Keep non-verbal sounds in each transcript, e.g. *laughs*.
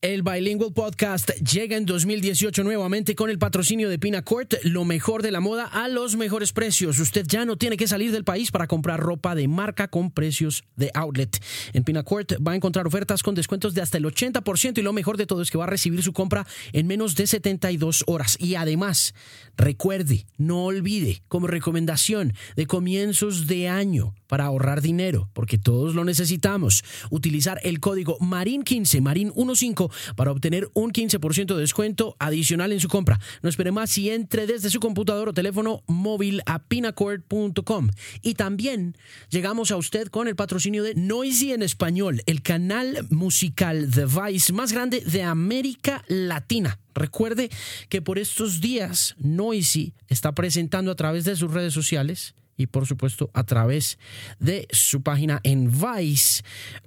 El Bilingual Podcast llega en 2018 nuevamente con el patrocinio de Pinacourt, lo mejor de la moda a los mejores precios. Usted ya no tiene que salir del país para comprar ropa de marca con precios de outlet. En Pinacourt va a encontrar ofertas con descuentos de hasta el 80% y lo mejor de todo es que va a recibir su compra en menos de 72 horas. Y además, recuerde, no olvide, como recomendación de comienzos de año para ahorrar dinero, porque todos lo necesitamos, utilizar el código MARIN15, MARIN15 para obtener un 15% de descuento adicional en su compra. No espere más y entre desde su computador o teléfono móvil a pinacord.com. Y también llegamos a usted con el patrocinio de Noisy en español, el canal musical The Vice más grande de América Latina. Recuerde que por estos días Noisy está presentando a través de sus redes sociales y por supuesto a través de su página en Vice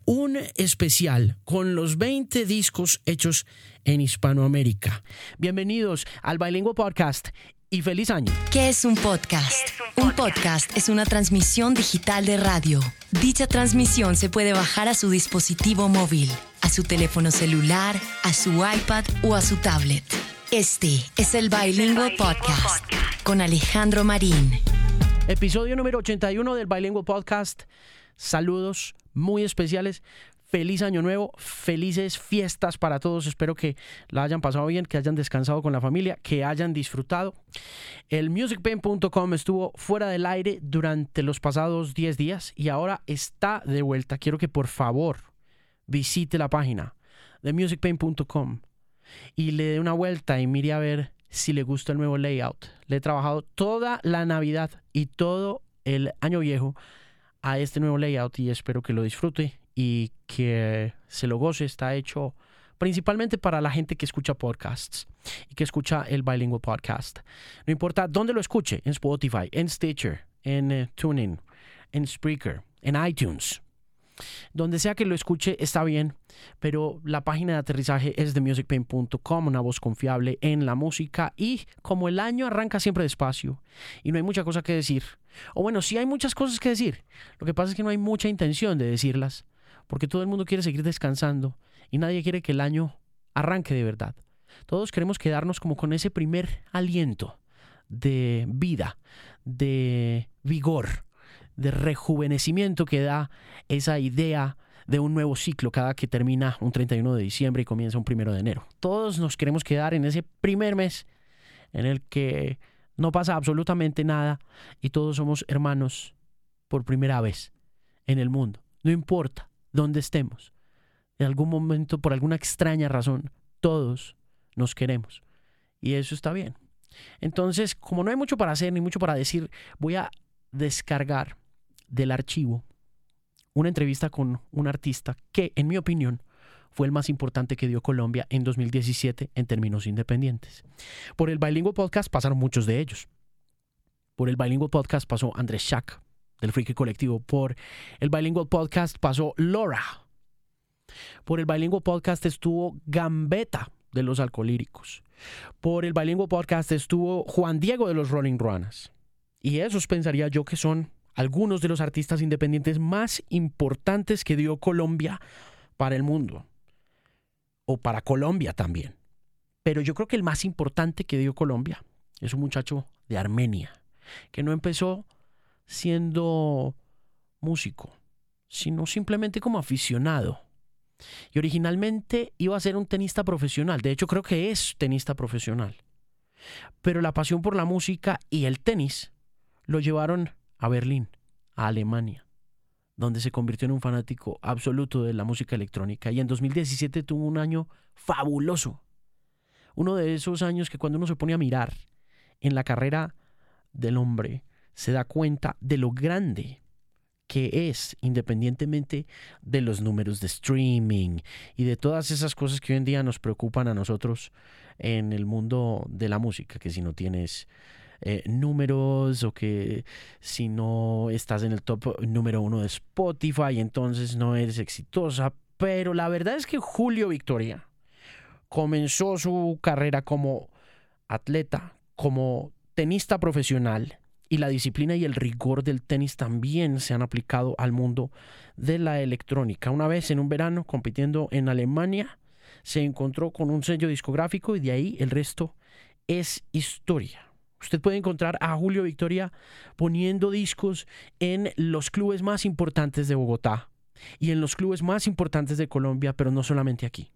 un especial con los 20 discos hechos en Hispanoamérica. Bienvenidos al Bilingual Podcast y feliz año. ¿Qué es un podcast? un, podcast? es una transmisión digital de radio. Dicha transmisión se puede bajar a su dispositivo móvil, a su teléfono celular, a su iPad o a su tablet. Este es el Bilingual Podcast con Alejandro Marín. Episodio número 81 del Bilingual Podcast. Saludos muy especiales. Feliz año nuevo, felices fiestas para todos. Espero que la hayan pasado bien, que hayan descansado con la familia, que hayan disfrutado. El musicpain.com estuvo fuera del aire durante los pasados 10 días y ahora está de vuelta. Quiero que por favor visite la página de musicpain.com y le dé una vuelta y mire a ver si le gusta el nuevo layout. Le he trabajado toda la Navidad y todo el año viejo a este nuevo layout y espero que lo disfrute y que se lo goce. Está hecho principalmente para la gente que escucha podcasts y que escucha el Bilingual Podcast. No importa dónde lo escuche, en Spotify, en Stitcher, en uh, TuneIn, en Spreaker, en iTunes. Donde sea que lo escuche está bien, pero la página de aterrizaje es de musicpain.com, una voz confiable en la música y como el año arranca siempre despacio y no hay mucha cosa que decir, o bueno, sí hay muchas cosas que decir, lo que pasa es que no hay mucha intención de decirlas, porque todo el mundo quiere seguir descansando y nadie quiere que el año arranque de verdad. Todos queremos quedarnos como con ese primer aliento de vida, de vigor, de rejuvenecimiento que da esa idea de un nuevo ciclo cada que termina un 31 de diciembre y comienza un 1 de enero. Todos nos queremos quedar en ese primer mes en el que no pasa absolutamente nada y todos somos hermanos por primera vez en el mundo. No importa dónde estemos. En algún momento, por alguna extraña razón, todos nos queremos. Y eso está bien. Entonces, como no hay mucho para hacer ni mucho para decir, voy a descargar del archivo una entrevista con un artista que, en mi opinión, fue el más importante que dio Colombia en 2017 en términos independientes. Por el Bilingual Podcast pasaron muchos de ellos. Por el Bilingual Podcast pasó Andrés Schack, del Freaky Colectivo. Por el Bilingual Podcast pasó Laura. Por el Bilingual Podcast estuvo Gambetta, de los Alcolíricos. Por el Bilingual Podcast estuvo Juan Diego, de los Rolling Ruanas. Y esos pensaría yo que son algunos de los artistas independientes más importantes que dio Colombia para el mundo. O para Colombia también. Pero yo creo que el más importante que dio Colombia es un muchacho de Armenia, que no empezó siendo músico, sino simplemente como aficionado. Y originalmente iba a ser un tenista profesional, de hecho creo que es tenista profesional. Pero la pasión por la música y el tenis lo llevaron a Berlín, a Alemania, donde se convirtió en un fanático absoluto de la música electrónica y en 2017 tuvo un año fabuloso. Uno de esos años que cuando uno se pone a mirar en la carrera del hombre, se da cuenta de lo grande que es, independientemente de los números de streaming y de todas esas cosas que hoy en día nos preocupan a nosotros en el mundo de la música, que si no tienes eh, números o que si no estás en el top número uno de Spotify, entonces no eres exitosa. Pero la verdad es que Julio Victoria comenzó su carrera como atleta, como tenista profesional y la disciplina y el rigor del tenis también se han aplicado al mundo de la electrónica. Una vez en un verano compitiendo en Alemania, se encontró con un sello discográfico y de ahí el resto es historia. Usted puede encontrar a Julio Victoria poniendo discos en los clubes más importantes de Bogotá y en los clubes más importantes de Colombia, pero no solamente aquí.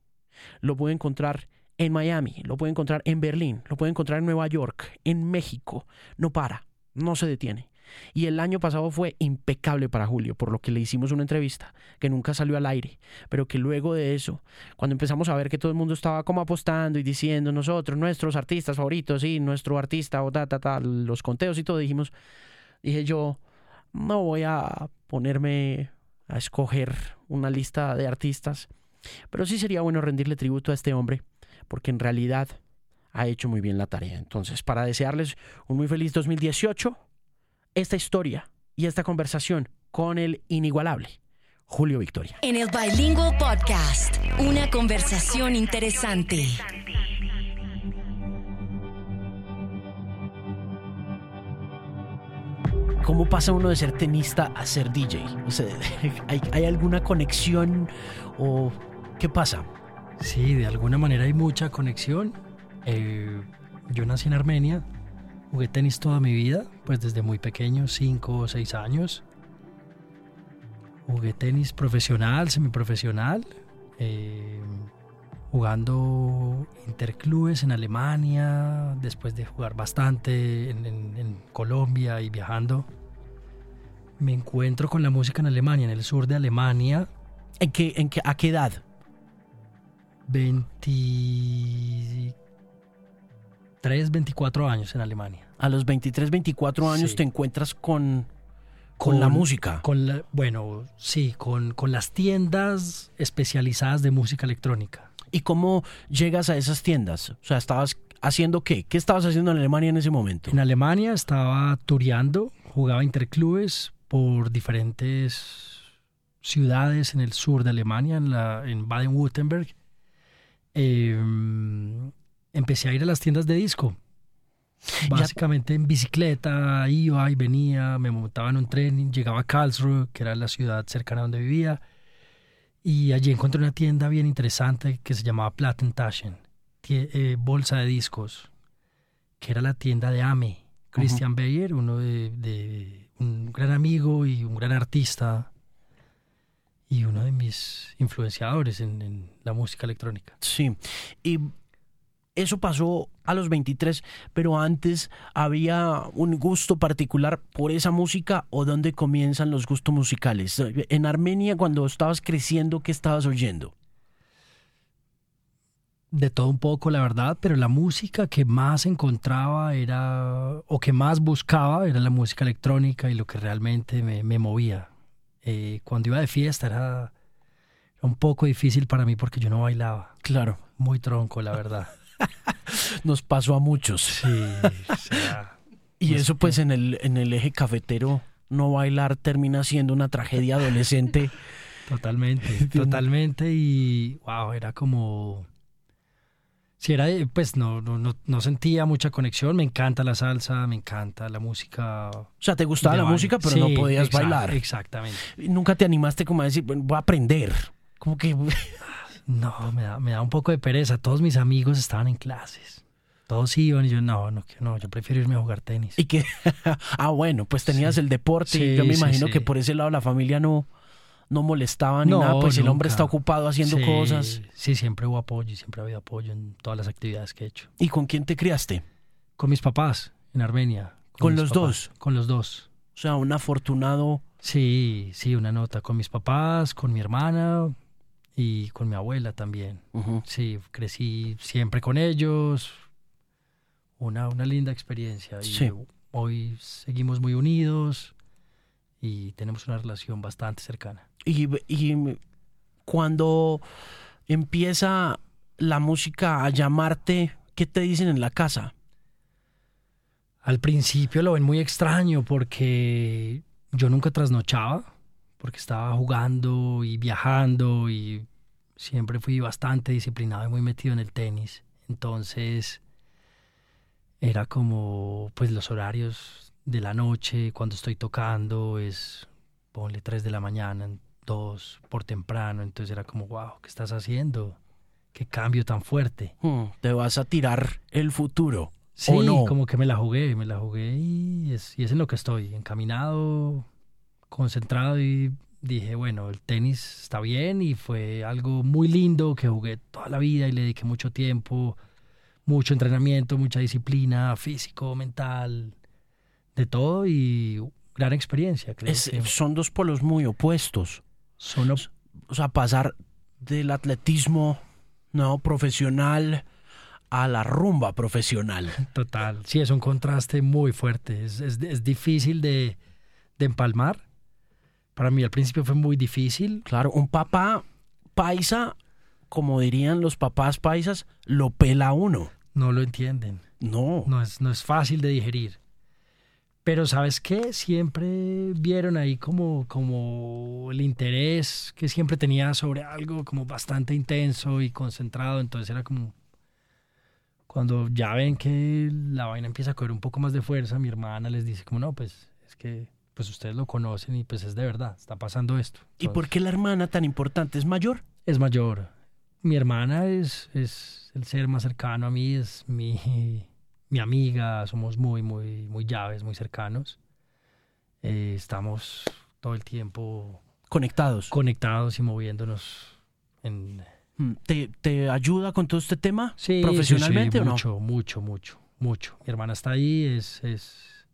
Lo puede encontrar en Miami, lo puede encontrar en Berlín, lo puede encontrar en Nueva York, en México. No para, no se detiene. Y el año pasado fue impecable para Julio, por lo que le hicimos una entrevista que nunca salió al aire, pero que luego de eso, cuando empezamos a ver que todo el mundo estaba como apostando y diciendo nosotros, nuestros artistas favoritos, y nuestro artista, o ta, los conteos y todo, dijimos, dije yo, no voy a ponerme a escoger una lista de artistas, pero sí sería bueno rendirle tributo a este hombre, porque en realidad ha hecho muy bien la tarea. Entonces, para desearles un muy feliz 2018, esta historia y esta conversación con el inigualable Julio Victoria. En el Bilingual Podcast, una conversación interesante. ¿Cómo pasa uno de ser tenista a ser DJ? O sea, *laughs* ¿hay, ¿hay, alguna conexión o qué pasa? Sí, de alguna manera hay mucha conexión. Eh, yo nací en Armenia, Jugué tenis toda mi vida, pues desde muy pequeño, 5 o 6 años. Jugué tenis profesional, semiprofesional, eh, jugando interclubes en Alemania, después de jugar bastante en, en, en, Colombia y viajando. Me encuentro con la música en Alemania, en el sur de Alemania. ¿En qué, en qué, ¿A qué edad? 20 23, 24 años en Alemania. A los 23, 24 años sí. te encuentras con, con, con, la música. Con la, bueno, sí, con, con las tiendas especializadas de música electrónica. ¿Y cómo llegas a esas tiendas? O sea, ¿estabas haciendo qué? ¿Qué estabas haciendo en Alemania en ese momento? En Alemania estaba tureando, jugaba interclubes por diferentes ciudades en el sur de Alemania, en, la, en Baden-Württemberg. Eh, empecé a ir a las tiendas de disco. Básicamente en bicicleta, iba y venía, me montaba en un tren, llegaba a Karlsruhe, que era la ciudad cercana donde vivía, y allí encontré una tienda bien interesante que se llamaba Plattentaschen, eh, bolsa de discos, que era la tienda de Ame, Christian uh -huh. Beyer, uno de, de, un gran amigo y un gran artista, y uno de mis influenciadores en, en la música electrónica. Sí, y eso pasó a los 23, pero antes había un gusto particular por esa música o dónde comienzan los gustos musicales. En Armenia, cuando estabas creciendo, ¿qué estabas oyendo? De todo un poco, la verdad, pero la música que más encontraba era, o que más buscaba, era la música electrónica y lo que realmente me, me movía. Eh, cuando iba de fiesta era, era un poco difícil para mí porque yo no bailaba. Claro. Muy tronco, la verdad. Nos pasó a muchos. Sí. O *laughs* sea, y eso pues en el, en el eje cafetero, no bailar termina siendo una tragedia adolescente. *laughs* Totalmente, *laughs* totalmente. Y wow, era como... Si era, pues no, no, no, sentía mucha conexión. Me encanta la salsa, me encanta la música. O sea, te gustaba la baile. música, pero sí, no podías exact, bailar. Exactamente. Nunca te animaste como a decir, voy a aprender. Como que... No, me da, me da un poco de pereza. Todos mis amigos estaban en clases. Todos iban y yo, no, no, no, yo prefiero irme a jugar tenis. Y que, *laughs* ah, bueno, pues tenías sí. el deporte sí, y yo me imagino sí, que por ese lado la familia no, no molestaba ni no, nada, pues nunca. el hombre está ocupado haciendo cosas. Sí, siempre hubo apoyo y siempre ha habido apoyo en todas las actividades que he hecho. ¿Y con quién te criaste? Con mis papás, en Armenia. ¿Con, ¿Con los papás, dos? Con los dos. O sea, un afortunado. Sí, sí, una nota. Con mis papás, con mi hermana, y con mi abuela también. Uh -huh. Sí, crecí siempre con ellos. Una, una linda experiencia. Y sí. hoy seguimos muy unidos y tenemos una relación bastante cercana. Y, y cuando empieza la música a llamarte, ¿qué te dicen en la casa? Al principio lo ven muy extraño porque yo nunca trasnochaba porque estaba jugando y viajando y siempre fui bastante disciplinado y muy metido en el tenis. Entonces era como pues los horarios de la noche cuando estoy tocando es ponle 3 de la mañana, 2 por temprano, entonces era como wow, ¿qué estás haciendo? qué cambio tan fuerte. Hmm, te vas a tirar el futuro. Sí, ¿O no? como que me la jugué, me la jugué y es, y es en lo que estoy, encaminado, concentrado y dije, bueno, el tenis está bien y fue algo muy lindo que jugué toda la vida y le dediqué mucho tiempo, mucho entrenamiento, mucha disciplina, físico, mental, de todo y gran experiencia. Creo Es- que son dos polos muy opuestos. son op- O sea, pasar del atletismo no profesional a la rumba profesional. *laughs* total. Sí, es un contraste muy fuerte. Es, es- es difícil de, de empalmar. Para mí al principio fue muy difícil. Claro, un papá paisa, como dirían los papás paisas, lo pela uno. No lo entienden. No. No es, no es fácil de digerir. Pero ¿sabes qué? Siempre vieron ahí como, como el interés que siempre tenía sobre algo como bastante intenso y concentrado. Entonces era como... Cuando ya ven que la vaina empieza a coger un poco más de fuerza, mi hermana les dice como, no, pues es que pues ustedes lo conocen y pues es de verdad, está pasando esto. ¿Y por qué la hermana tan importante es mayor? Es mayor. Mi hermana es, es el ser más cercano a mí, es mi, mi amiga, somos muy, muy, muy llaves, muy cercanos. Eh, estamos todo el tiempo Conectados. conectados y moviéndonos en... Mm, ¿Te, te ayuda con todo este tema? Sí, ¿Profesionalmente sí, sí, o no? mucho, mucho, mucho, mucho. Mi hermana está ahí, es, es,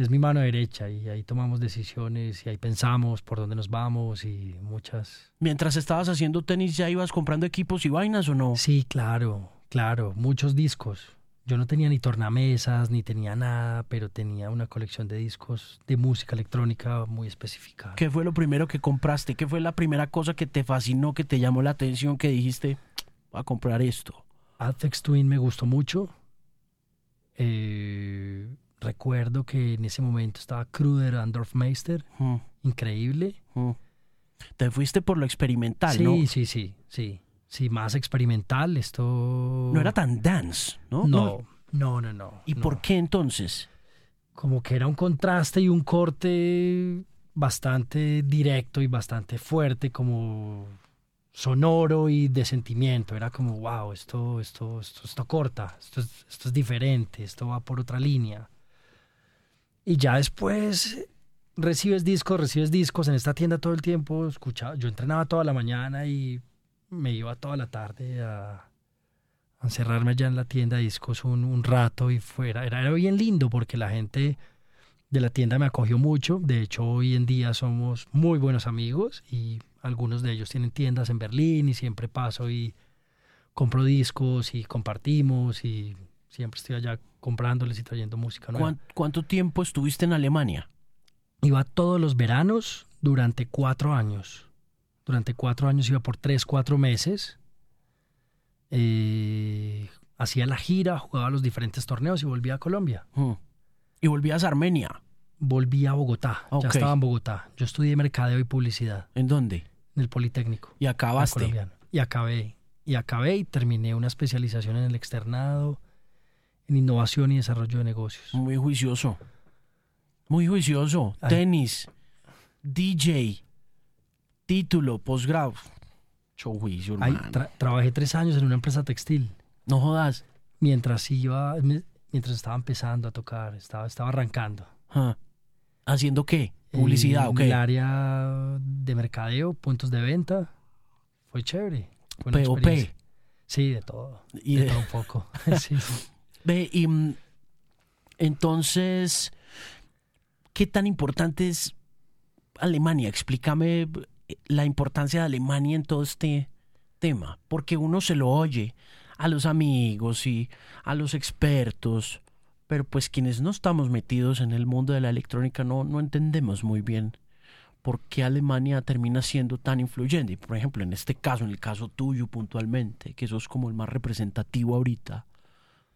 es mi mano derecha y ahí tomamos decisiones y ahí pensamos por dónde nos vamos y muchas... Mientras estabas haciendo tenis, ¿ya ibas comprando equipos y vainas o no? Sí, claro, claro, muchos discos. Yo no tenía ni tornamesas, ni tenía nada, pero tenía una colección de discos de música electrónica muy específica. ¿Qué fue lo primero que compraste? ¿Qué fue la primera cosa que te fascinó, que te llamó la atención, que dijiste, voy a comprar esto? Apex Twin me gustó mucho. Eh, recuerdo que en ese momento estaba Kruder and Dorfmeister, Mm, increíble. mm. Te fuiste por lo experimental, sí, ¿no? sí, sí, sí. Sí, más experimental, esto... No era tan dance, ¿no? No, no, no, no. ¿Y no. por qué entonces? como que era un contraste y un corte bastante directo y bastante fuerte, como sonoro y de sentimiento. Era como, wow, esto, esto, esto, esto corta, esto es, esto es diferente, esto va por otra línea. Y ya después recibes discos, recibes discos en esta tienda todo el tiempo. Escuchaba, yo entrenaba toda la mañana y me iba toda la tarde a, encerrarme allá en la tienda de discos un, un rato y fuera. Era, era bien lindo porque la gente de la tienda me acogió mucho. De hecho, hoy en día somos muy buenos amigos y algunos de ellos tienen tiendas en Berlín y siempre paso y compro discos y compartimos y siempre estoy allá comprándoles y trayendo música nueva. ¿Cuán- ¿Cuánto tiempo estuviste en Alemania? Iba todos los veranos durante cuatro años. Durante cuatro años iba por tres, cuatro meses. Eh, hacía la gira, jugaba los diferentes torneos y volvía a Colombia. Mm. Y volvías a Armenia. Volví a Bogotá. Ya estaba en Bogotá. Yo estudié mercadeo y publicidad ¿En dónde? en el Politécnico. Y acabaste. Y acabé. Y acabé y terminé una especialización en el externado, en innovación y desarrollo de negocios. Muy juicioso. Muy juicioso. Ay. Tenis, DJ, título, posgrado. Mucho juicio, tra- trabajé tres años en una empresa textil. No jodas. Mientras iba, mientras estaba empezando a tocar, estaba, estaba arrancando. Ah. ¿Haciendo qué? ¿Publicidad en qué? el área de mercadeo, puntos de venta. Fue chévere. Fue una POP. Sí, de todo. Y de de- todo un poco. *laughs* sí, sí. Ve, y mm, entonces, ¿qué tan importante es Alemania? Explícame eh, la importancia de Alemania en todo este tema, porque uno se lo oye a los amigos y a los expertos, pero pues quienes no estamos metidos en el mundo de la electrónica no, no entendemos muy bien por qué Alemania termina siendo tan influyente. Y, por ejemplo, en este caso, en el caso tuyo puntualmente, que sos como el más representativo ahorita,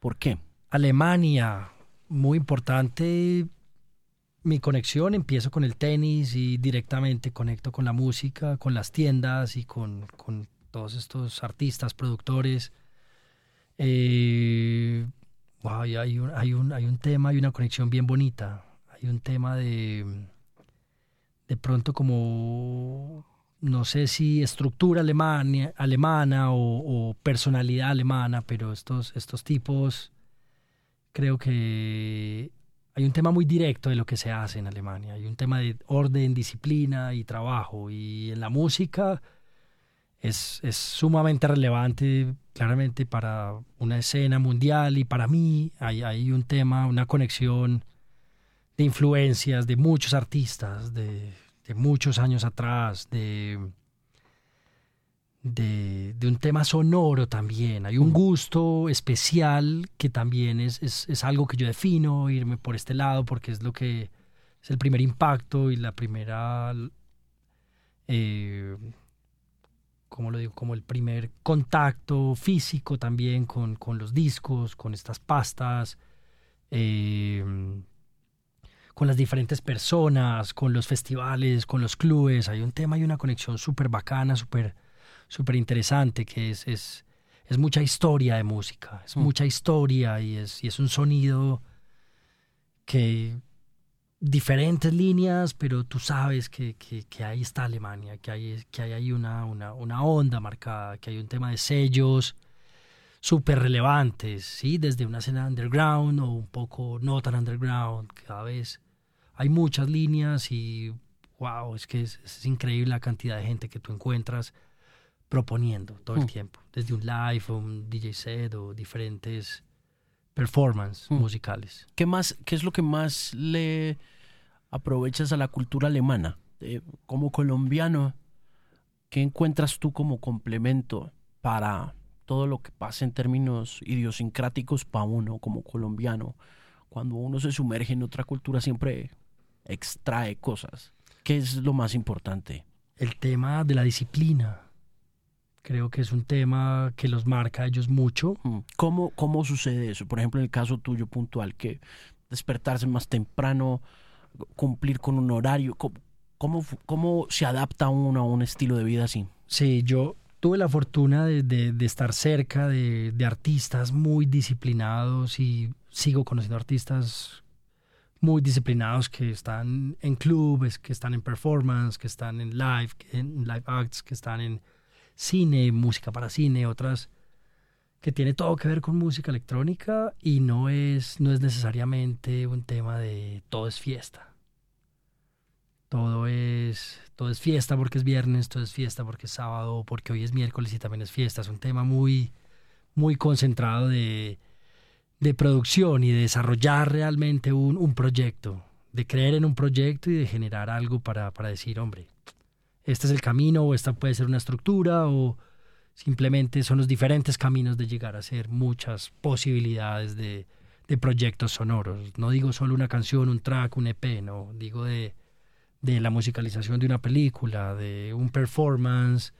¿por qué? Alemania, muy importante. Mi conexión, empiezo con el tenis y directamente conecto con la música, con las tiendas y con, con todos estos artistas, productores. Eh, wow, y hay, un, hay, un, hay un tema, hay una conexión bien bonita. Hay un tema de, de pronto como no sé si estructura alemania, alemana o, personalidad alemana, pero estos, estos tipos creo que hay un tema muy directo de lo que se hace en Alemania. Hay un tema de orden, disciplina y trabajo. Y en la música es, es sumamente relevante, claramente, para una escena mundial. Y para mí hay, hay un tema, una conexión de influencias de muchos artistas, de de muchos años atrás, de, de, un tema sonoro también. Hay un gusto especial que también es, es, algo que yo defino, irme por este lado, porque es lo que es el primer impacto y la primera, eh, ¿cómo lo digo? Como el primer contacto físico también con, con los discos, con estas pastas. Eh, con las diferentes personas, con los festivales, con los clubes. Hay un tema y una conexión súper bacana, súper súper interesante, que es, es, es, mucha historia de música, es mm. mucha historia y es, y es un sonido que diferentes líneas, pero tú sabes que, que, que ahí está Alemania, que hay, que hay ahí una, una, una, onda marcada, que hay un tema de sellos súper relevantes, ¿sí? desde una escena underground o un poco no tan underground, cada vez hay muchas líneas y wow, es que es, increíble la cantidad de gente que tú encuentras proponiendo todo el mm. tiempo, desde un live o un DJ set o diferentes performances mm. musicales. ¿Qué más, qué es lo que más le aprovechas a la cultura alemana? Eh, como colombiano, ¿qué encuentras tú como complemento para todo lo que pasa en términos idiosincráticos para uno como colombiano? Cuando uno se sumerge en otra cultura siempre extrae cosas. ¿Qué es lo más importante? El tema de la disciplina. Creo que es un tema que los marca a ellos mucho. Mm. ¿Cómo, ¿Cómo sucede eso? Por ejemplo, en el caso tuyo puntual, que despertarse más temprano, cumplir con un horario. ¿Cómo, cómo, se adapta uno a un estilo de vida así? Sí, yo tuve la fortuna de, estar cerca de, de, artistas muy disciplinados y sigo conociendo artistas muy disciplinados que están en clubes, que están en performance, que están en live, en live acts, que están en cine, música para cine, otras que tiene todo que ver con música electrónica y no es, no es necesariamente un tema de todo es fiesta. Todo es, todo es fiesta porque es viernes, todo es fiesta porque es sábado, porque hoy es miércoles y también es fiesta. Es un tema muy, muy concentrado de, de producción y de desarrollar realmente un, un, proyecto, de creer en un proyecto y de generar algo para, para decir, hombre, este es el camino o esta puede ser una estructura o simplemente son los diferentes caminos de llegar a ser muchas posibilidades de, de proyectos sonoros. No digo solo una canción, un track, un EP, no, digo de, de la musicalización de una película, de un performance,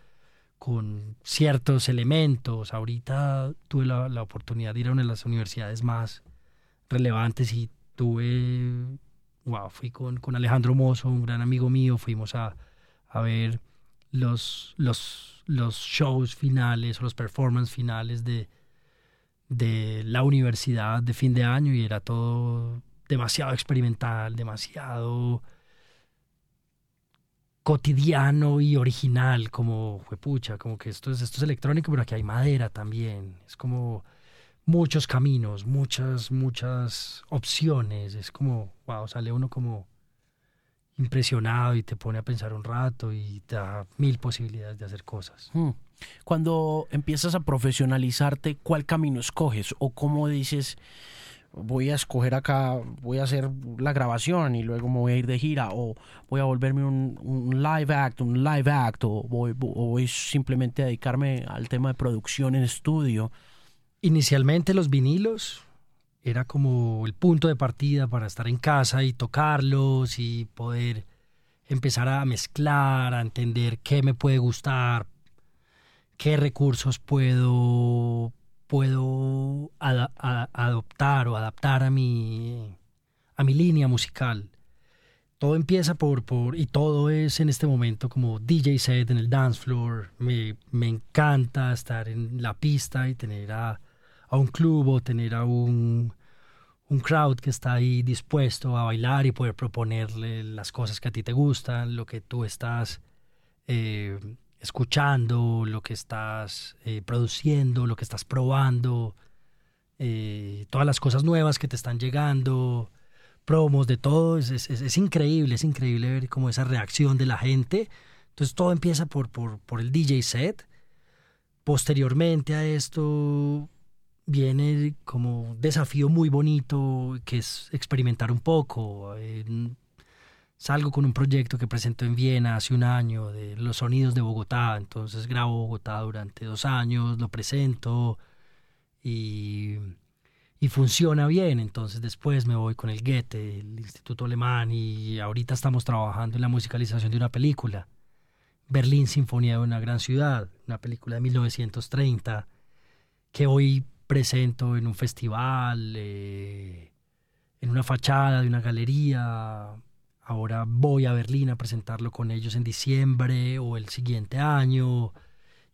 con ciertos elementos. Ahorita tuve la, la, oportunidad de ir a una de las universidades más relevantes y tuve, wow, fui con, con Alejandro Mozo, un gran amigo mío, fuimos a, a ver los, los, los shows finales o los performances finales de, de la universidad de fin de año y era todo demasiado experimental, demasiado cotidiano y original, como fue pucha, como que esto es, esto es electrónico, pero aquí hay madera también. Es como muchos caminos, muchas, muchas opciones. Es como, wow, sale uno como impresionado y te pone a pensar un rato y te da mil posibilidades de hacer cosas. Hmm. Cuando empiezas a profesionalizarte, ¿cuál camino escoges? ¿O cómo dices, voy a escoger acá, voy a hacer la grabación y luego me voy a ir de gira o voy a volverme un, live act, un live act o voy, o voy simplemente a dedicarme al tema de producción en estudio. Inicialmente los vinilos era como el punto de partida para estar en casa y tocarlos y poder empezar a mezclar, a entender qué me puede gustar, qué recursos puedo puedo adoptar o adaptar a mi, a mi línea musical. Todo empieza por, por, y todo es en este momento como DJ set en el dance floor. Me, me encanta estar en la pista y tener a, a un club o tener a un, un crowd que está ahí dispuesto a bailar y poder proponerle las cosas que a ti te gustan, lo que tú estás eh, escuchando lo que estás eh, produciendo, lo que estás probando, eh, todas las cosas nuevas que te están llegando, promos, de todo. Es, es, increíble, es increíble ver como esa reacción de la gente. Entonces todo empieza por, por, por el DJ set. Posteriormente a esto viene como un desafío muy bonito que es experimentar un poco. Salgo con un proyecto que presento en Viena hace un año de los sonidos de Bogotá, entonces grabo Bogotá durante dos años, lo presento y, y funciona bien. Entonces después me voy con el Goethe, el Instituto Alemán y ahorita estamos trabajando en la musicalización de una película. Berlín, Sinfonía de una gran ciudad, una película de 1930 que hoy presento en un festival, eh, en una fachada de una galería. Ahora voy a Berlín a presentarlo con ellos en diciembre o el siguiente año.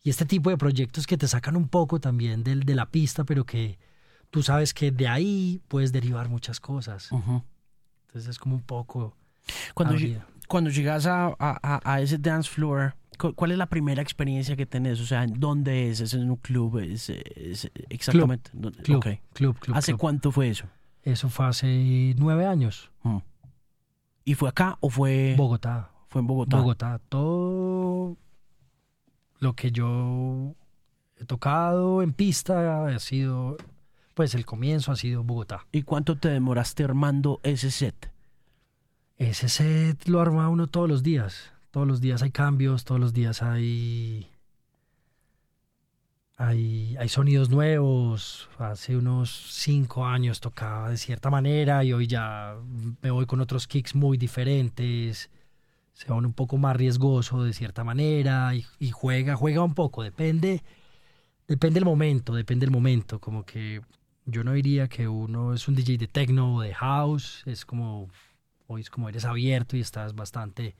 Y este tipo de proyectos que te sacan un poco también del, de la pista, pero que tú sabes que de ahí puedes derivar muchas cosas. Entonces es como un poco... Cuando, cuando llegas a, a, ese dance floor, ¿cuál es la primera experiencia que tenés? O sea, ¿dónde es? ¿Es en un club? ¿Es, exactamente? Club, club, club, ¿Hace cuánto fue eso? Eso fue hace nueve años. Mm. ¿Y fue acá o fue...? Bogotá. Fue en Bogotá. Bogotá. Todo lo que yo he tocado en pista ha sido, pues el comienzo ha sido Bogotá. ¿Y cuánto te demoraste armando ese set? Ese set lo arma uno todos los días. Todos los días hay cambios, todos los días hay, hay, hay sonidos nuevos. Hace unos cinco años tocaba de cierta manera y hoy ya me voy con otros kicks muy diferentes. Se pone un poco más riesgoso de cierta manera y, juega, juega un poco, depende, depende del momento, depende del momento, como que yo no diría que uno es un DJ de techno o de house, es como, hoy es como eres abierto y estás bastante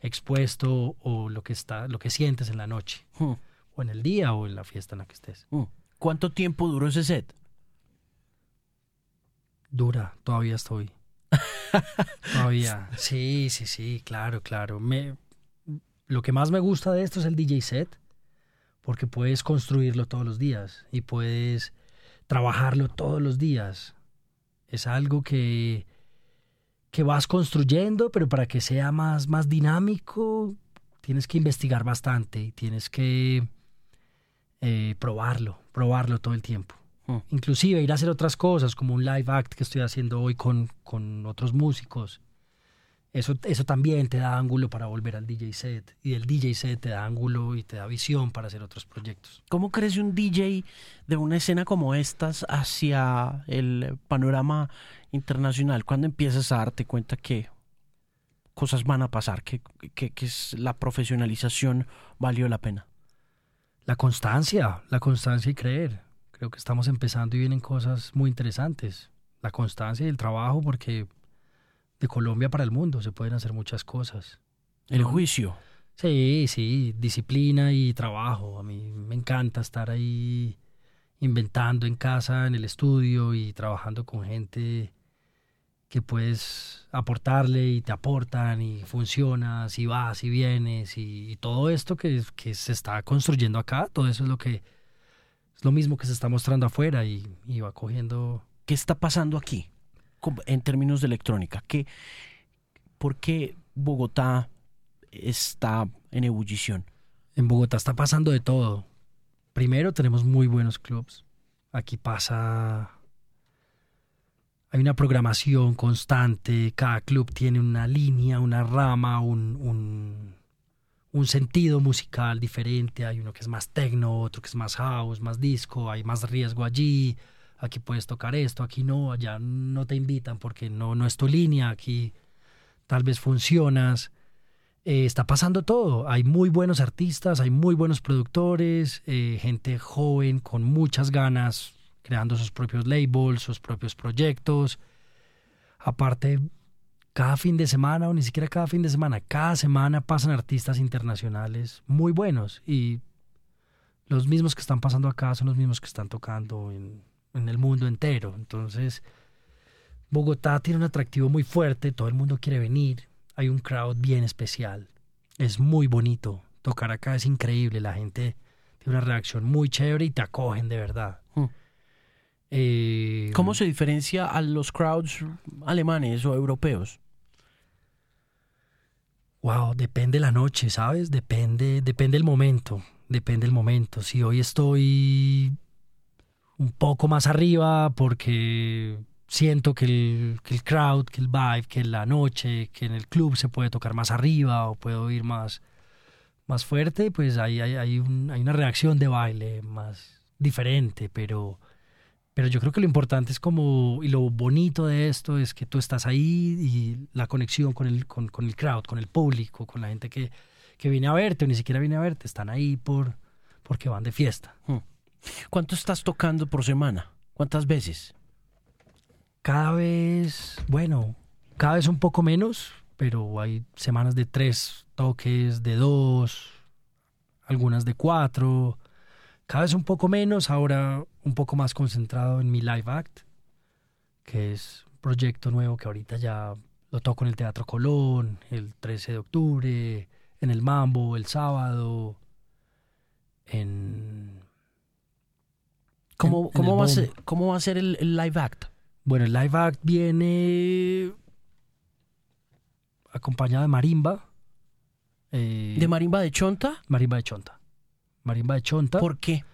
expuesto o lo que está, lo que sientes en la noche, hmm. O en el día o en la fiesta en la que estés. Hmm. ¿Cuánto tiempo duró ese set? Dura, todavía estoy. *laughs* Todavía. Sí, sí, sí, claro, claro. Me, lo que más me gusta de esto es el DJ set, porque puedes construirlo todos los días y puedes trabajarlo todos los días. Es algo que, que vas construyendo, pero para que sea más, más dinámico, tienes que investigar bastante y tienes que eh, probarlo, probarlo todo el tiempo. Mm. Inclusive ir a hacer otras cosas, como un live act que estoy haciendo hoy con, con otros músicos. Eso, eso también te da ángulo para volver al DJ set. Y el DJ set te da ángulo y te da visión para hacer otros proyectos. ¿Cómo crece un DJ de una escena como estas hacia el panorama internacional? ¿Cuándo empiezas a darte cuenta que cosas van a pasar, que, que, que la profesionalización valió la pena? La constancia, la constancia y creer. Creo que estamos empezando y vienen cosas muy interesantes. La constancia y el trabajo, porque de Colombia para el mundo se pueden hacer muchas cosas. El juicio. Sí, sí, disciplina y trabajo. A mí me encanta estar ahí inventando en casa, en el estudio y trabajando con gente que puedes aportarle y te aportan y funcionas y vas y vienes y, todo esto que, que, se está construyendo acá, todo eso es lo que es lo mismo que se está mostrando afuera y, va cogiendo... ¿Qué está pasando aquí en términos de electrónica? ¿Qué, ¿Por qué Bogotá está en ebullición? En Bogotá está pasando de todo. Primero tenemos muy buenos clubs. Aquí pasa... Hay una programación constante, cada club tiene una línea, una rama, un un sentido musical diferente, hay uno que es más techno, otro que es más house, más disco, hay más riesgo allí, aquí puedes tocar esto, aquí no, allá no te invitan porque no, no es tu línea, aquí tal vez funcionas. Eh, está pasando todo, hay muy buenos artistas, hay muy buenos productores, eh, gente joven con muchas ganas, creando sus propios labels, sus propios proyectos. Aparte, cada fin de semana, o ni siquiera cada fin de semana, cada semana pasan artistas internacionales muy buenos y los mismos que están pasando acá son los mismos que están tocando en, el mundo entero. Entonces, Bogotá tiene un atractivo muy fuerte, todo el mundo quiere venir, hay un crowd bien especial, es muy bonito, Tocar acá es increíble, la gente tiene una reacción muy chévere y te acogen de verdad. Eh, ¿Cómo se diferencia a los crowds alemanes o europeos? Wow, depende la noche, ¿sabes? Depende, depende el momento, depende el momento. Si hoy estoy un poco más arriba porque siento que el, que el crowd, que el vibe, que la noche, que en el club se puede tocar más arriba o puedo ir más, más fuerte, pues hay, hay, hay, un- hay una reacción de baile más diferente, pero, pero yo creo que lo importante es como, y lo bonito de esto es que tú estás ahí y la conexión con el, con, con el crowd, con el público, con la gente que, que viene a verte o ni siquiera viene a verte, están ahí por, porque van de fiesta. ¿Cuánto estás tocando por semana? ¿Cuántas veces? Cada vez, bueno, cada vez un poco menos, pero hay semanas de tres toques, de dos, algunas de cuatro. Cada vez un poco menos, ahora un poco más concentrado en mi live act, que es un proyecto nuevo que ahorita ya lo toco en el Teatro Colón, el 13 de octubre, en el Mambo, el sábado, en... ¿Cómo, En- cómo, va, a ser, cómo va a ser el, el live act? Bueno, el live act viene acompañado de marimba. eh, ¿De marimba de chonta? marimba de chonta. Marimba de chonta. ¿Por qué?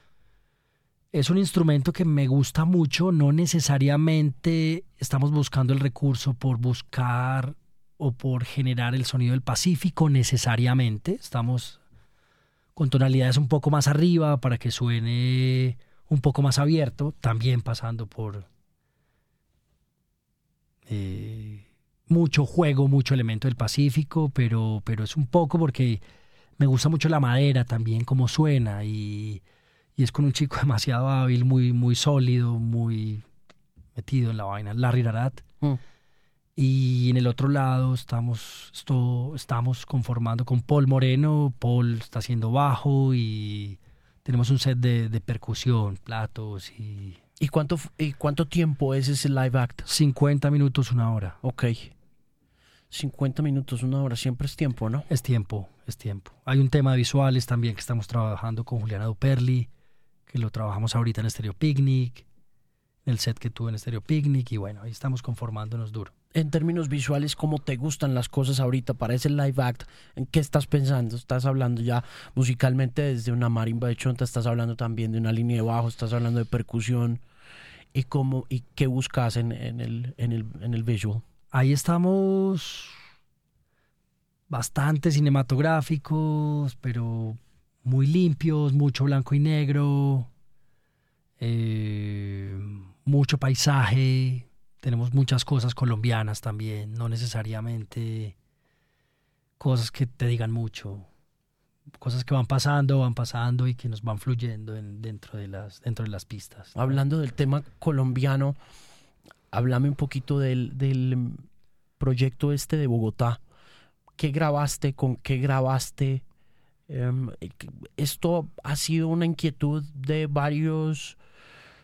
Es un instrumento que me gusta mucho. No necesariamente estamos buscando el recurso por buscar o por generar el sonido del Pacífico necesariamente. Estamos con tonalidades un poco más arriba para que suene un poco más abierto, también pasando por eh, mucho juego, mucho elemento del Pacífico, pero, pero es un poco porque me gusta mucho la madera también, cómo suena, y, y es con un chico *laughs* demasiado hábil, muy, muy sólido, muy metido en la vaina, Larry Rarat. Mm. Y en el otro lado estamos, esto, estamos conformando con Paul Moreno. Paul está haciendo bajo y tenemos un set de, de percusión, platos y ¿Y cuánto, y cuánto tiempo es ese live act? 50 minutos, una hora. Ok. 50 minutos, una hora, siempre es tiempo, ¿no? Es tiempo, es tiempo. Hay un tema de visuales también que estamos trabajando con Juliana Duperli, que lo trabajamos ahorita en Stereo Picnic, en el set que tuve en Stereo Picnic y bueno, ahí estamos conformándonos duro. En términos visuales, ¿cómo te gustan las cosas ahorita para ese live act? ¿En qué estás pensando? ¿Estás hablando ya musicalmente desde una marimba de chonta? ¿Estás hablando también de una línea de bajo? ¿Estás hablando de percusión? ¿Y cómo y qué buscas en, en el, en, el, en el visual? Ahí estamos bastante cinematográficos, pero muy limpios, mucho blanco y negro, eh, mucho paisaje. Tenemos muchas cosas colombianas también, no necesariamente cosas que te digan mucho, cosas que van pasando, van pasando y que nos van fluyendo en- dentro, de las, dentro de las pistas. Hablando del tema colombiano, háblame un poquito del, del mm, proyecto este de Bogotá. ¿Qué grabaste? ¿Con qué grabaste? Em, esto ha sido una inquietud de varios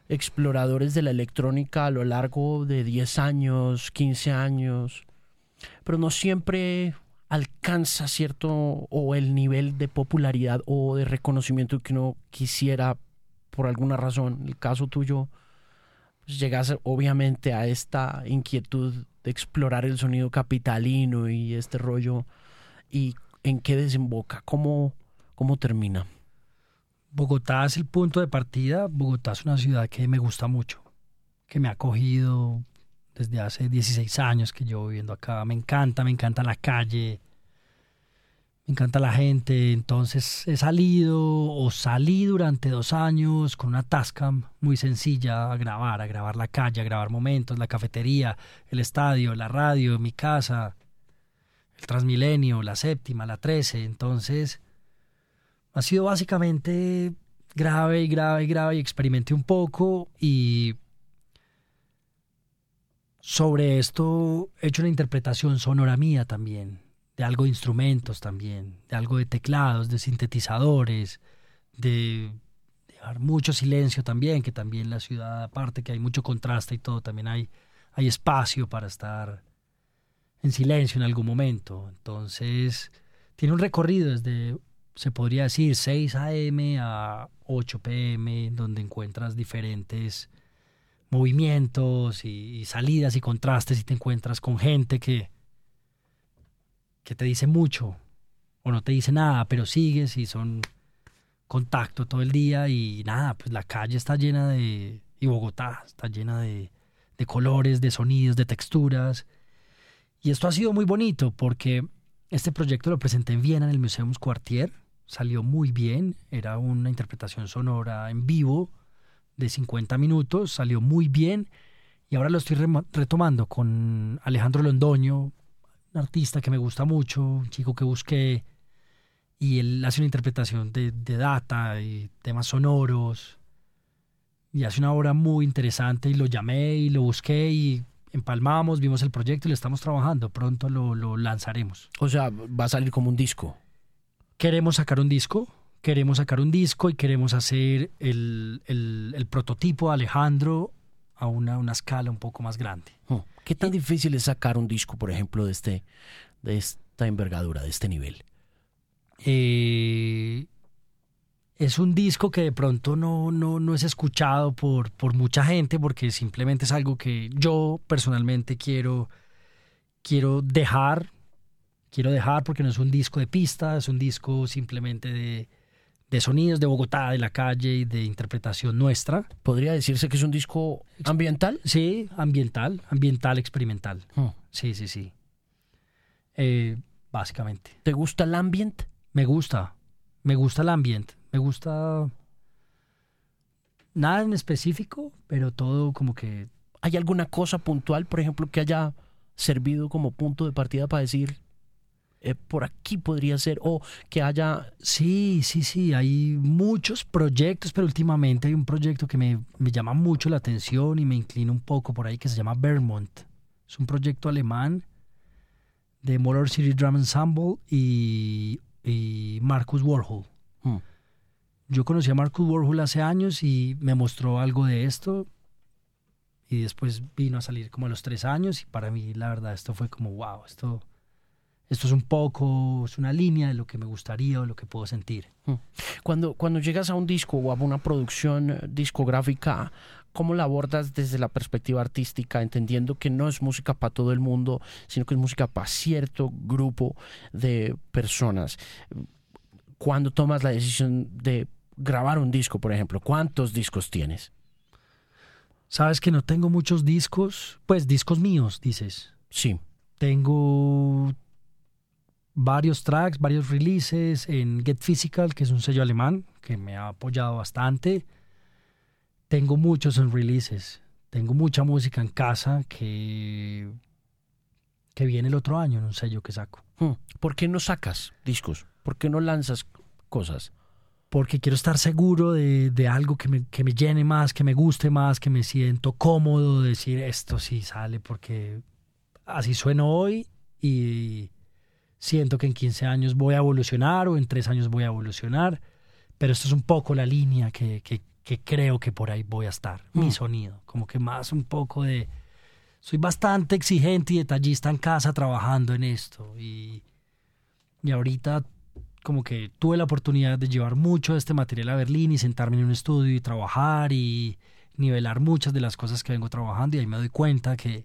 exploradores de la electrónica a lo largo de 10 años, 15 años, pero no siempre alcanza cierto o el nivel de popularidad o de reconocimiento que uno quisiera por alguna razón. El caso tuyo, llegas obviamente a esta inquietud de explorar el sonido capitalino y este rollo. ¿Y en qué desemboca? ¿Cómo, cómo termina? Bogotá es el punto de partida. Bogotá es una ciudad que me gusta mucho, que me ha acogido desde hace 16 años que llevo viviendo acá. Me encanta, me encanta la calle, me encanta la gente. Entonces he salido o salí durante dos años con una Tascam muy sencilla a grabar, a grabar la calle, a grabar momentos, la cafetería, el estadio, la radio, mi casa, el Transmilenio, la séptima, la 13. Entonces ha sido básicamente grave y grave y grave y experimenté un poco y sobre esto he hecho una interpretación sonora mía también, de algo de instrumentos también, de algo de teclados, de sintetizadores, de dejar mucho silencio también, que también la ciudad, aparte que hay mucho contraste y todo, también hay, hay espacio para estar en silencio en algún momento. Entonces, tiene un recorrido desde se podría decir 6 a.m. a 8 p.m., donde encuentras diferentes movimientos y, salidas y contrastes y te encuentras con gente que, que te dice mucho o no te dice nada, pero sigues y son contacto todo el día y nada, pues la calle está llena de, y Bogotá está llena de, de colores, de sonidos, de texturas. Y esto ha sido muy bonito porque este proyecto lo presenté en Viena en el Museum Quartier salió muy bien, era una interpretación sonora en vivo de 50 minutos, salió muy bien y ahora lo estoy retomando con Alejandro Londoño, artista que me gusta mucho, un chico que busqué y él hace una interpretación de, de data y temas sonoros y hace una obra muy interesante y lo llamé y lo busqué y empalmamos, vimos el proyecto y lo estamos trabajando, pronto lo, lo lanzaremos. O sea, va a salir como un disco queremos sacar un disco, queremos sacar un disco y queremos hacer el, el, prototipo de Alejandro a una, una, escala un poco más grande. Oh, ¿Qué tan difícil es sacar un disco, por ejemplo, de, este, de esta envergadura, de este nivel? Eh, es un disco que de pronto no, no, no es escuchado por, por mucha gente porque simplemente es algo que yo personalmente quiero, quiero dejar quiero dejar porque no es un disco de pista, es un disco simplemente de, de sonidos de Bogotá, de la calle y de interpretación nuestra. ¿Podría decirse que es un disco ambiental? Sí, ambiental, ambiental experimental. Hmm. Sí, sí, sí. Eh, básicamente. ¿Te gusta el ambient? Me gusta, me gusta el ambient, me gusta nada en específico, pero todo como que... ¿Hay alguna cosa puntual, por ejemplo, que haya servido como punto de partida para decir, eh, por aquí podría ser, o que haya... Sí, sí, sí, hay muchos proyectos, pero últimamente hay un proyecto que me, me llama mucho la atención y me inclina un poco por ahí que se llama Vermont. Es un proyecto alemán de Motor City Drum Ensemble y, y Marcus Warhol. Hmm. Yo conocí a Marcus Warhol hace años y me mostró algo de esto y después vino a salir como a los tres años y para mí la verdad esto fue como wow, esto esto es un poco, es una línea de lo que me gustaría o lo que puedo sentir. Mm. Cuando, cuando llegas a un disco o a una producción eh, discográfica, ¿cómo la abordas desde la perspectiva artística, entendiendo que no es música para todo el mundo, sino que es música para cierto grupo de personas? Cuando tomas la decisión de grabar un disco, por ejemplo, ¿cuántos discos tienes? Sabes que no tengo muchos discos, pues discos míos, dices. Sí. Tengo varios tracks, varios releases en Get Physical, que es un sello alemán que me ha apoyado bastante. Tengo muchos en releases. Tengo mucha música en casa que, que viene el otro año en un sello que saco. Hmm. ¿Por qué no sacas discos? ¿Por qué no lanzas cosas? Porque quiero estar seguro de, de algo que me, que me llene más, que me guste más, que me siento cómodo, decir esto sí sale porque así sueno hoy y, siento que en 15 años voy a evolucionar o en 3 años voy a evolucionar, pero esto es un poco la línea que, que, creo que por ahí voy a estar, mi mm. sonido, como que más un poco de... Soy bastante exigente y detallista en casa trabajando en esto y, y ahorita como que tuve la oportunidad de llevar mucho de este material a Berlín y sentarme en un estudio y trabajar y nivelar muchas de las cosas que vengo trabajando y ahí me doy cuenta que,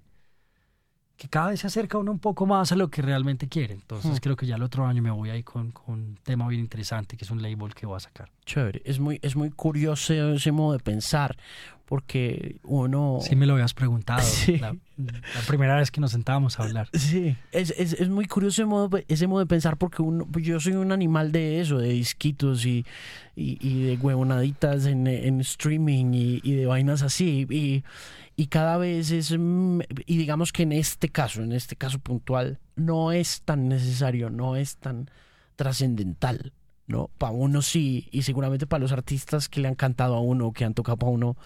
que cada vez se acerca uno un poco más a lo que realmente quiere. Entonces creo que ya el otro año me voy ahí con, con, un tema bien interesante, que es un label que voy a sacar. Chévere, es muy, es muy curioso ese modo de pensar, porque uno... Sí, me lo habías preguntado *laughs* la, primera vez que nos sentábamos a hablar. Sí, es, es, es, muy curioso ese modo, ese modo de pensar, porque uno, yo soy un animal de eso, de disquitos y, y, y de huevonaditas en, en streaming y, y de vainas así. Y, y cada vez es, mm, y digamos que en este caso, en este caso puntual, no es tan necesario, no es tan trascendental, ¿no? Para uno sí, y seguramente para los artistas que le han cantado a uno, que han tocado para uno,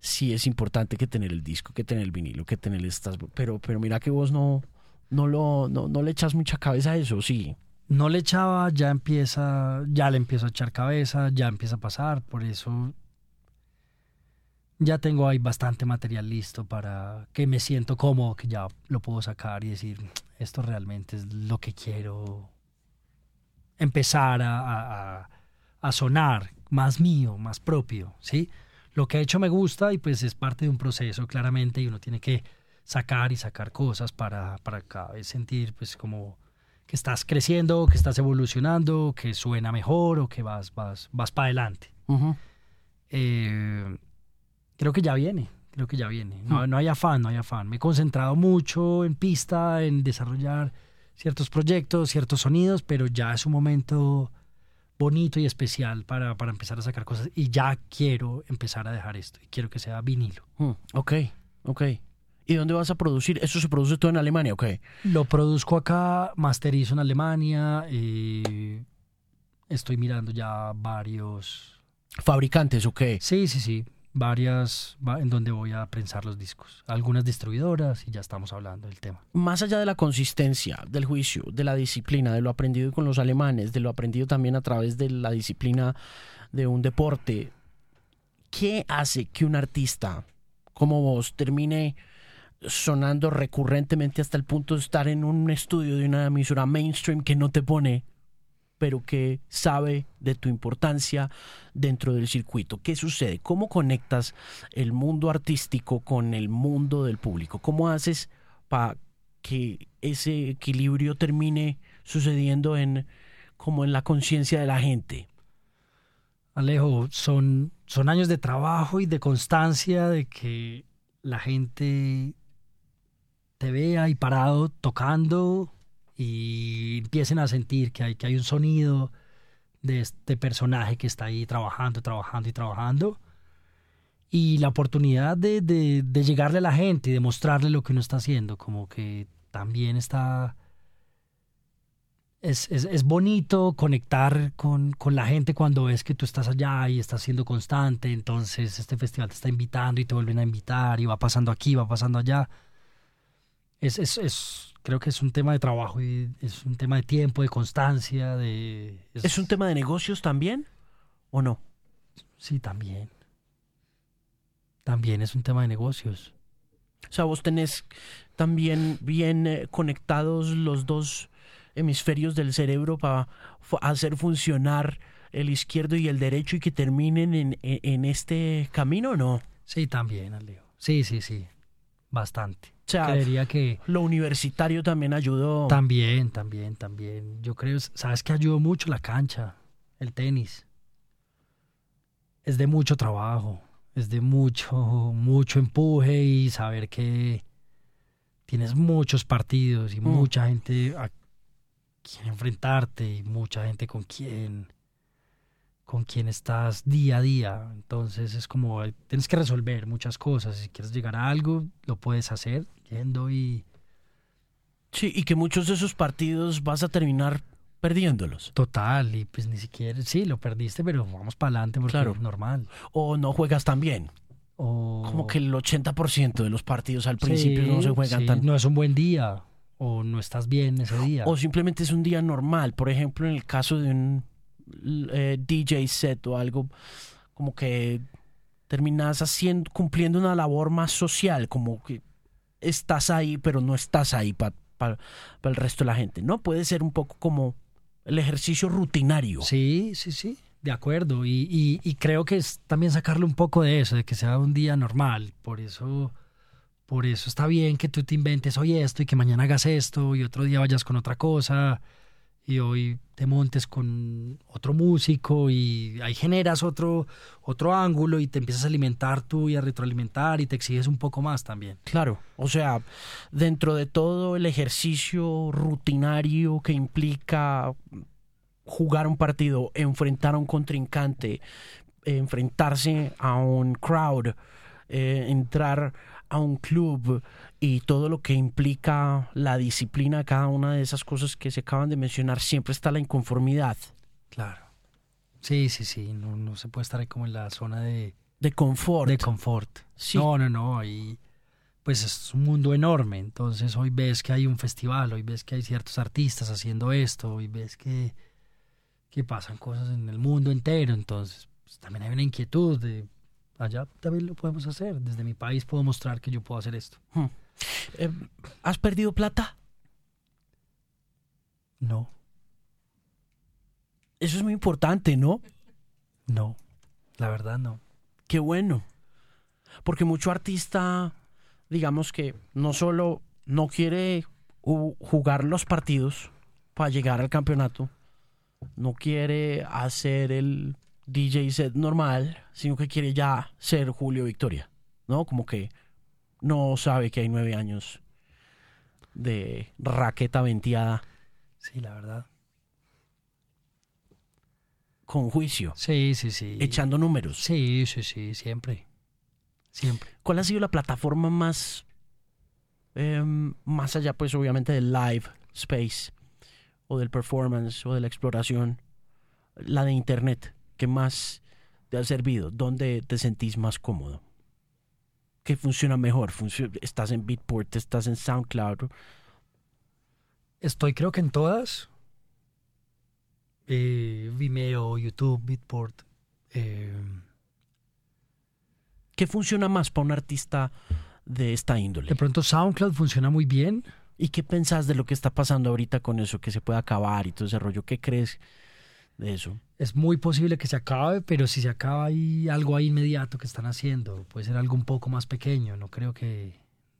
sí es importante que tener el disco, que tener el vinilo, que tener estas, pero, pero mira que vos no, no, lo, no, no le echas mucha cabeza a eso, sí. No le echaba, ya empieza, ya le empiezo a echar cabeza, ya empieza a pasar, por eso ya tengo ahí bastante material listo para que me siento cómodo, que ya lo puedo sacar y decir, esto realmente es lo que quiero empezar a, a, sonar más mío, más propio, ¿sí? Lo que he hecho me gusta y pues es parte de un proceso claramente y uno tiene que sacar y sacar cosas para, para cada vez sentir pues como que estás creciendo, que estás evolucionando, que suena mejor o que vas, vas, vas para adelante. Eh, creo que ya viene, creo que ya viene. No, no hay afán, no hay afán. Me he concentrado mucho en pista, en desarrollar ciertos proyectos, ciertos sonidos, pero ya es un momento bonito y especial para, para empezar a sacar cosas y ya quiero empezar a dejar esto y quiero que sea vinilo. Mm, ok, ok. ¿Y dónde vas a producir? ¿Eso se produce todo en Alemania? Ok. Lo produzco acá, masterizo en Alemania. y estoy mirando ya varios. ¿Fabricantes o qué? Sí, sí, sí. Varias en donde voy a prensar los discos. Algunas distribuidoras y ya estamos hablando del tema. Más allá de la consistencia, del juicio, de la disciplina, de lo aprendido con los alemanes, de lo aprendido también a través de la disciplina de un deporte, ¿qué hace que un artista como vos termine sonando recurrentemente hasta el punto de estar en un estudio de una emisora mainstream que no te pone, pero que sabe de tu importancia dentro del circuito. ¿Qué sucede? ¿Cómo conectas el mundo artístico con el mundo del público? ¿Cómo haces para que ese equilibrio termine sucediendo en como en la conciencia de la gente? Alejo, son, son años de trabajo y de constancia de que la gente te vea ahí parado tocando y empiecen a sentir que hay, que hay un sonido de este personaje que está ahí trabajando, trabajando y trabajando. Y la oportunidad de, de, llegarle a la gente y de mostrarle lo que uno está haciendo, como que también está... Es, es, bonito conectar con, con, la gente cuando ves que tú estás allá y estás siendo constante, entonces este festival te está invitando y te vuelven a invitar y va pasando aquí, va pasando allá es, es, es, creo que es un tema de trabajo y es un tema de tiempo, de constancia, de... ¿Es, un tema de negocios también o no? Sí, también. También es un tema de negocios. O sea, vos tenés también bien eh, conectados los dos hemisferios del cerebro para hacer funcionar el izquierdo y el derecho y que terminen en, en, este camino, ¿no? Sí, también, Alejo. Sí, sí, sí. Bastante sea, que... Lo universitario también ayudó. También, también, también. Yo creo, ¿sabes que ayudó mucho la cancha? El tenis. Es de mucho trabajo, es de mucho, mucho empuje y saber que tienes muchos partidos y mm. mucha gente a quien enfrentarte y mucha gente con quien con quien estás día a día. Entonces es como, tienes que resolver muchas cosas. Si quieres llegar a algo, lo puedes hacer yendo y... Sí, y que muchos de esos partidos vas a terminar perdiéndolos. Total, y pues ni siquiera, sí, lo perdiste, pero vamos para adelante porque claro. es normal. O no juegas tan bien. O... Como que el 80% de los partidos al principio no se juegan tan... No es un buen día, o no estás bien ese día. O simplemente es un día normal. Por ejemplo, en el caso de un eh, DJ set o algo como que terminas haciendo, cumpliendo una labor más social, como que estás ahí, pero no estás ahí para el resto de la gente, ¿no? Puede ser un poco como el ejercicio rutinario. Sí, sí, sí, de acuerdo. Y, y, creo que es también sacarle un poco de eso, de que sea un día normal. Por eso, por eso está bien que tú te inventes hoy esto y que mañana hagas esto y otro día vayas con otra cosa y hoy te montes con otro músico y ahí generas otro, otro ángulo y te empiezas a alimentar tú y a retroalimentar y te exiges un poco más también. Claro, o sea, dentro de todo el ejercicio rutinario que implica jugar un partido, enfrentar a un contrincante, enfrentarse a un crowd, eh, entrar a un club, y todo lo que implica la disciplina, cada una de esas cosas que se acaban de mencionar, siempre está la inconformidad. Claro. Sí, sí, sí, no, no se puede estar ahí como en la zona de... De confort. De confort. Sí. No, no, no, ahí pues es un mundo enorme, entonces hoy ves que hay un festival, hoy ves que hay ciertos artistas haciendo esto, hoy ves que, que pasan cosas en el mundo entero, entonces pues, también hay una inquietud de allá también lo podemos hacer, desde mi país puedo mostrar que yo puedo hacer esto. Hmm. Eh, ¿Has perdido plata? No. Eso es muy importante, ¿no? No, la verdad no. Qué bueno. Porque mucho artista, digamos que no solo no quiere jugar los partidos para llegar al campeonato, no quiere hacer el DJ set normal, sino que quiere ya ser Julio Victoria, ¿no? Como que no sabe que hay nueve años de raqueta venteada Sí, la verdad. con juicio, Sí, sí, sí. echando números. Sí, sí, sí, siempre. Siempre. ¿Cuál ha sido la plataforma más, em, más allá, pues obviamente del live space o del performance o de la exploración, la de internet, que más te ha servido? ¿Dónde te sentís más cómodo? ¿Qué funciona mejor? ¿Estás en Beatport? ¿Estás en SoundCloud? Estoy creo que en todas. Eh, Vimeo, YouTube, Beatport. eh, ¿Qué funciona más para un artista de esta índole? de pronto SoundCloud funciona muy bien. ¿Y qué pensás de lo que está pasando ahorita con eso, que se puede acabar y todo ese rollo? ¿Qué crees de eso? Es muy posible que se acabe, pero si se acaba hay algo ahí inmediato que están haciendo. Puede ser algo un poco más pequeño. No creo que,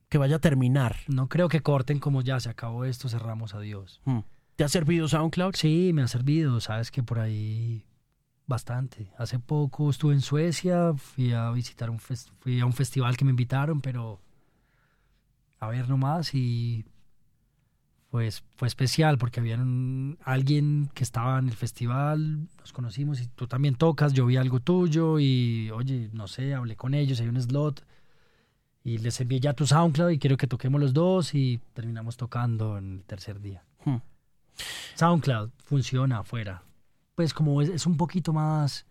Que vaya a terminar. no creo que corten como ya se acabó esto, cerramos adiós. Mm. ¿Te ha servido SoundCloud? Sí, me ha servido, sabes que por ahí bastante. Hace poco estuve en Suecia, fui a visitar un fui a un festival que me invitaron, pero a ver nomás y pues fue especial porque había un- alguien que estaba en el festival, nos conocimos y tú también tocas, yo vi algo tuyo y oye, no sé, hablé con ellos, hay un slot y les envié ya tu SoundCloud y quiero que toquemos los dos y terminamos tocando en el tercer día. Hmm. SoundCloud funciona afuera. Pues como es, es un poquito más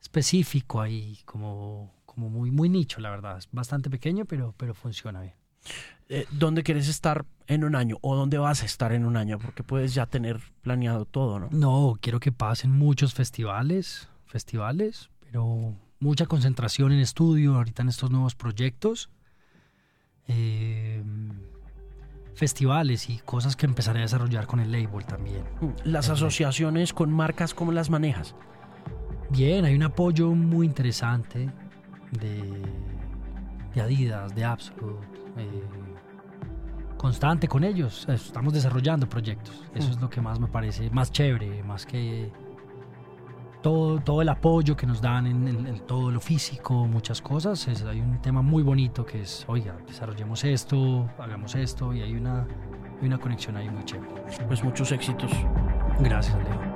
específico ahí, como, como muy, muy nicho, la verdad. Es bastante pequeño, pero, pero funciona bien. Eh, ¿Dónde quieres estar en un año? ¿O dónde vas a estar en un año? Porque puedes ya tener planeado todo, ¿no? No, quiero que pasen muchos festivales, festivales, pero mucha concentración en estudio ahorita en estos nuevos proyectos. Eh, festivales y cosas que empezaré a desarrollar con el label también. Las asociaciones con marcas, ¿cómo las manejas? Bien, hay un apoyo muy interesante de, de Adidas, de Absolute, eh, constante con ellos. Estamos desarrollando proyectos. Eso es lo que más me parece más chévere, más que todo, todo el apoyo que nos dan en, en- en todo lo físico, muchas cosas. Es- hay un tema muy bonito que es, oiga, desarrollemos esto, hagamos esto y hay una, hay una conexión ahí muy chévere. Pues muchos éxitos. Gracias, Leo.